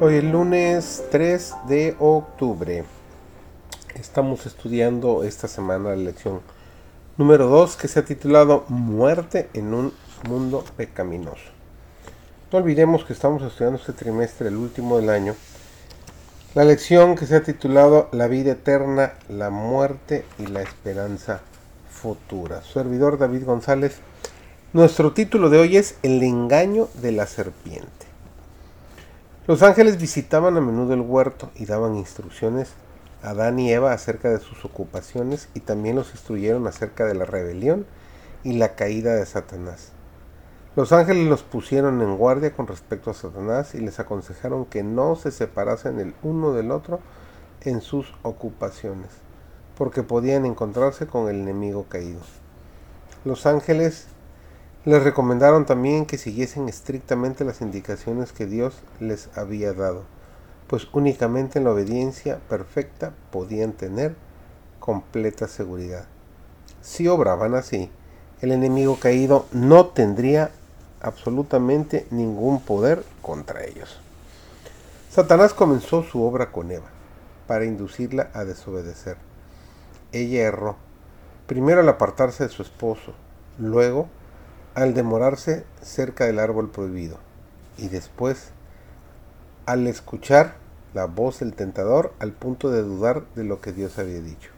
Hoy es lunes 3 de octubre. Estamos estudiando esta semana la lección número 2 que se ha titulado Muerte en un mundo pecaminoso. No olvidemos que estamos estudiando este trimestre, el último del año, la lección que se ha titulado La vida eterna, la muerte y la esperanza futura. servidor David González. Nuestro título de hoy es El engaño de la serpiente. Los ángeles visitaban a menudo el huerto y daban instrucciones a Adán y Eva acerca de sus ocupaciones y también los instruyeron acerca de la rebelión y la caída de Satanás. Los ángeles los pusieron en guardia con respecto a Satanás y les aconsejaron que no se separasen el uno del otro en sus ocupaciones, porque podían encontrarse con el enemigo caído. Los ángeles les recomendaron también que siguiesen estrictamente las indicaciones que Dios les había dado, pues únicamente en la obediencia perfecta podían tener completa seguridad. Si obraban así, el enemigo caído no tendría absolutamente ningún poder contra ellos. Satanás comenzó su obra con Eva, para inducirla a desobedecer. Ella erró, primero al apartarse de su esposo, luego al demorarse cerca del árbol prohibido y después al escuchar la voz del tentador al punto de dudar de lo que Dios había dicho.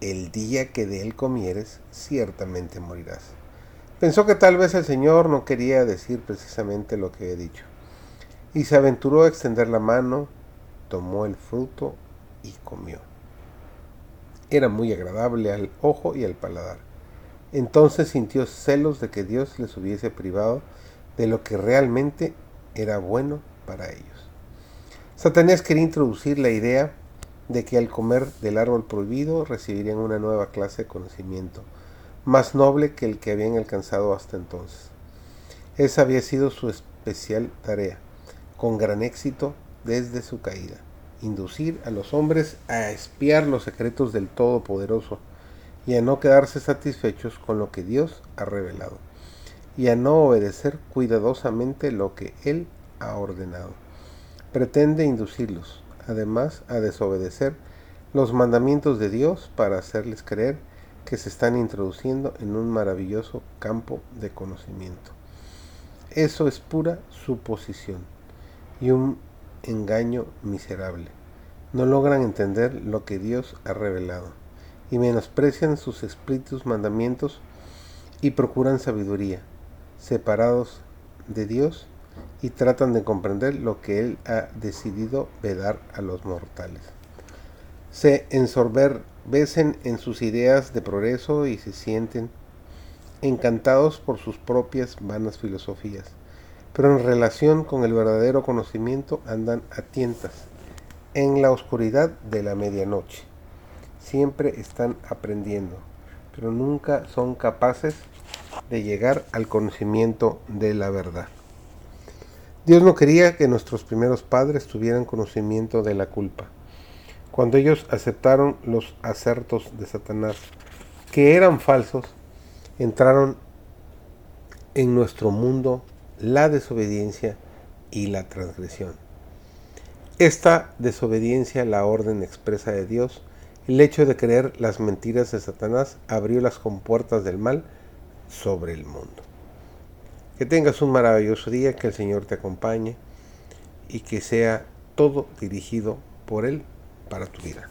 El día que de él comieres, ciertamente morirás. Pensó que tal vez el Señor no quería decir precisamente lo que he dicho, y se aventuró a extender la mano, tomó el fruto y comió. Era muy agradable al ojo y al paladar entonces sintió celos de que Dios les hubiese privado de lo que realmente era bueno para ellos. Satanás quería introducir la idea de que al comer del árbol prohibido recibirían una nueva clase de conocimiento, más noble que el que habían alcanzado hasta entonces. Esa había sido su especial tarea, con gran éxito desde su caída, inducir a los hombres a espiar los secretos del Todopoderoso, y a no quedarse satisfechos con lo que Dios ha revelado, y a no obedecer cuidadosamente lo que Él ha ordenado. Pretende inducirlos, además, a desobedecer los mandamientos de Dios para hacerles creer que se están introduciendo en un maravilloso campo de conocimiento. Eso es pura suposición y un engaño miserable. No logran entender lo que Dios ha revelado y menosprecian sus explícitos mandamientos y procuran sabiduría, separados de Dios y tratan de comprender lo que Él ha decidido vedar a los mortales. Se ensorbecen en sus ideas de progreso y se sienten encantados por sus propias vanas filosofías, pero en relación con el verdadero conocimiento andan a tientas en la oscuridad de la medianoche siempre están aprendiendo, pero nunca son capaces de llegar al conocimiento de la verdad. Dios no quería que nuestros primeros padres tuvieran conocimiento de la culpa. Cuando ellos aceptaron los acertos de Satanás, que eran falsos, entraron en nuestro mundo la desobediencia y la transgresión. Esta desobediencia a la orden expresa de Dios el hecho de creer las mentiras de Satanás abrió las compuertas del mal sobre el mundo. Que tengas un maravilloso día, que el Señor te acompañe y que sea todo dirigido por Él para tu vida.